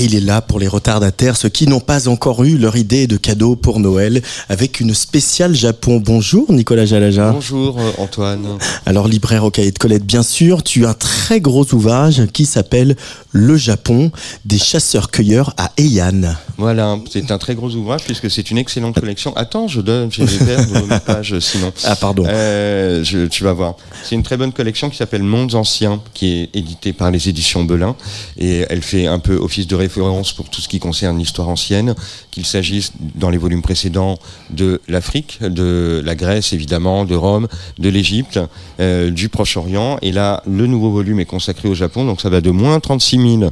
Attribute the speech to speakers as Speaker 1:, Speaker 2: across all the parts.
Speaker 1: Et il est là pour les retardataires, ceux qui n'ont pas encore eu leur idée de cadeau pour Noël, avec une spéciale Japon. Bonjour Nicolas Jalaja.
Speaker 2: Bonjour euh, Antoine.
Speaker 1: Alors libraire au cahier de Colette, bien sûr, tu as un très gros ouvrage qui s'appelle Le Japon, des chasseurs-cueilleurs à Heian.
Speaker 2: Voilà, c'est un très gros ouvrage puisque c'est une excellente collection. Attends, je donne, j'ai de mes pages sinon.
Speaker 1: Ah pardon.
Speaker 2: Euh, je- tu vas voir. C'est une très bonne collection qui s'appelle Mondes Anciens, qui est éditée par les éditions Belin. Et elle fait un peu office de référence pour tout ce qui concerne l'histoire ancienne, qu'il s'agisse dans les volumes précédents de l'Afrique, de la Grèce évidemment, de Rome, de l'Égypte, euh, du Proche-Orient. Et là, le nouveau volume est consacré au Japon, donc ça va de moins 36 000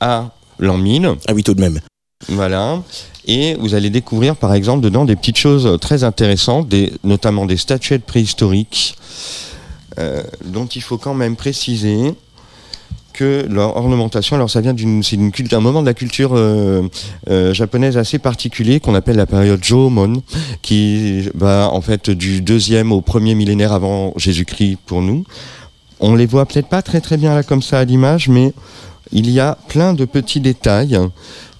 Speaker 2: à l'an 1000.
Speaker 1: Ah oui, tout de même.
Speaker 2: Voilà. Et vous allez découvrir, par exemple, dedans des petites choses très intéressantes, des, notamment des statuettes préhistoriques, euh, dont il faut quand même préciser que leur ornementation, alors ça vient d'une, c'est un moment de la culture euh, euh, japonaise assez particulier qu'on appelle la période Jomon, qui va en fait du deuxième au premier millénaire avant Jésus-Christ pour nous. On les voit peut-être pas très très bien là comme ça à l'image, mais il y a plein de petits détails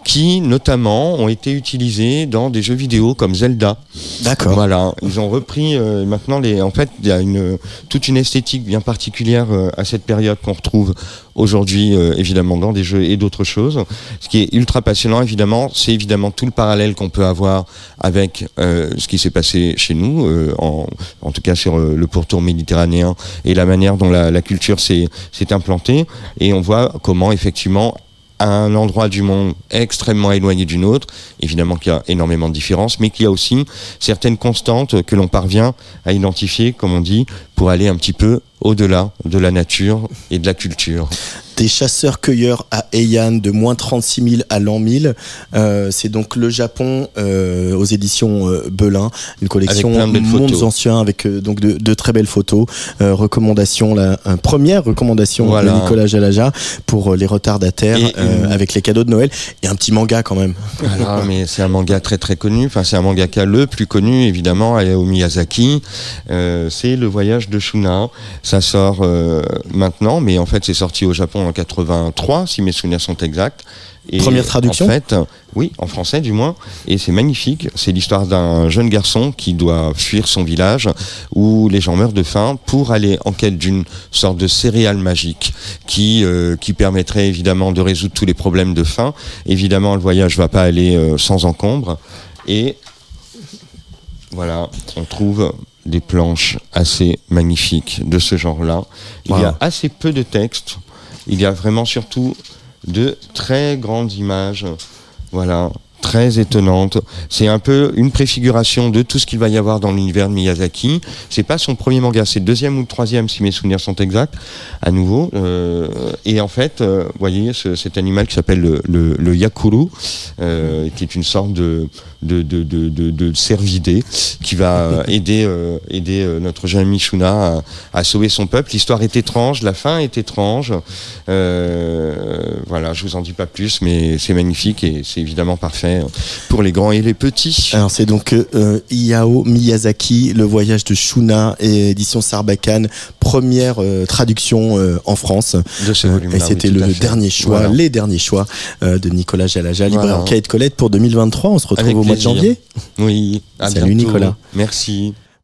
Speaker 2: qui notamment ont été utilisés dans des jeux vidéo comme Zelda.
Speaker 1: D'accord.
Speaker 2: Voilà, ils ont repris euh, maintenant les. En fait, il y a une toute une esthétique bien particulière euh, à cette période qu'on retrouve aujourd'hui euh, évidemment dans des jeux et d'autres choses. Ce qui est ultra passionnant évidemment, c'est évidemment tout le parallèle qu'on peut avoir avec euh, ce qui s'est passé chez nous, euh, en, en tout cas sur euh, le pourtour méditerranéen et la manière dont la, la culture s'est s'est implantée. Et on voit comment effectivement à un endroit du monde extrêmement éloigné d'une autre, évidemment qu'il y a énormément de différences, mais qu'il y a aussi certaines constantes que l'on parvient à identifier, comme on dit, pour aller un petit peu au-delà de la nature et de la culture.
Speaker 1: Des chasseurs-cueilleurs à Heian de moins 36 000 à l'an 1000. Euh, c'est donc le Japon euh, aux éditions euh, Belin, une collection
Speaker 2: de
Speaker 1: mondes
Speaker 2: photos.
Speaker 1: anciens avec donc de, de très belles photos. Recommandation, la première recommandation
Speaker 2: Voilà.
Speaker 1: de Nicolas Jalaja pour les retardataires
Speaker 2: une-
Speaker 1: avec les cadeaux de Noël et un petit manga quand même.
Speaker 2: Voilà, mais c'est un manga très très connu. Enfin, c'est un mangaka le plus connu, évidemment, Hayao Miyazaki. C'est Le Voyage de Shuna. Ça sort maintenant, mais en fait, c'est sorti au Japon en 83, si mes souvenirs sont exacts. Et
Speaker 1: Première traduction
Speaker 2: En fait, oui, en français du moins. Et c'est magnifique. C'est l'histoire d'un jeune garçon qui doit fuir son village où les gens meurent de faim pour aller en quête d'une sorte de céréale magique qui, euh, qui permettrait évidemment de résoudre tous les problèmes de faim. Évidemment, le voyage va pas aller euh, sans encombre. Et voilà, on trouve des planches assez magnifiques de ce genre-là. Il y a assez peu de texte. Il y a vraiment surtout de très grandes images. Voilà. Très étonnantes. C'est un peu une préfiguration de tout ce qu'il va y avoir dans l'univers de Miyazaki. C'est pas son premier manga, c'est le deuxième ou le troisième si mes souvenirs sont exacts, à nouveau. Euh, et en fait, euh, vous voyez ce- cet animal qui s'appelle le, le, le yakuru, euh, qui est une sorte de, de, de, de, de, de cervidé qui va aider, aider notre jeune Mishuna à, à sauver son peuple. L'histoire est étrange, la fin est étrange. Euh, voilà, je vous en dis pas plus, mais c'est magnifique et c'est évidemment parfait pour les grands et les petits.
Speaker 1: Alors c'est donc euh, Hayao Miyazaki, Le Voyage de Shuna, et édition Sarbacane, première euh, traduction euh, en France.
Speaker 2: de ce
Speaker 1: Euh,
Speaker 2: volume-là,
Speaker 1: et c'était le dernier choix,
Speaker 2: Voilà.
Speaker 1: les derniers choix euh, de Nicolas Jalaja, libraire
Speaker 2: Voilà.
Speaker 1: en Colette pour 2023. On se retrouve
Speaker 2: Avec
Speaker 1: au mois de janvier.
Speaker 2: Oui, à
Speaker 1: Salut,
Speaker 2: bientôt.
Speaker 1: Nicolas.
Speaker 2: Merci.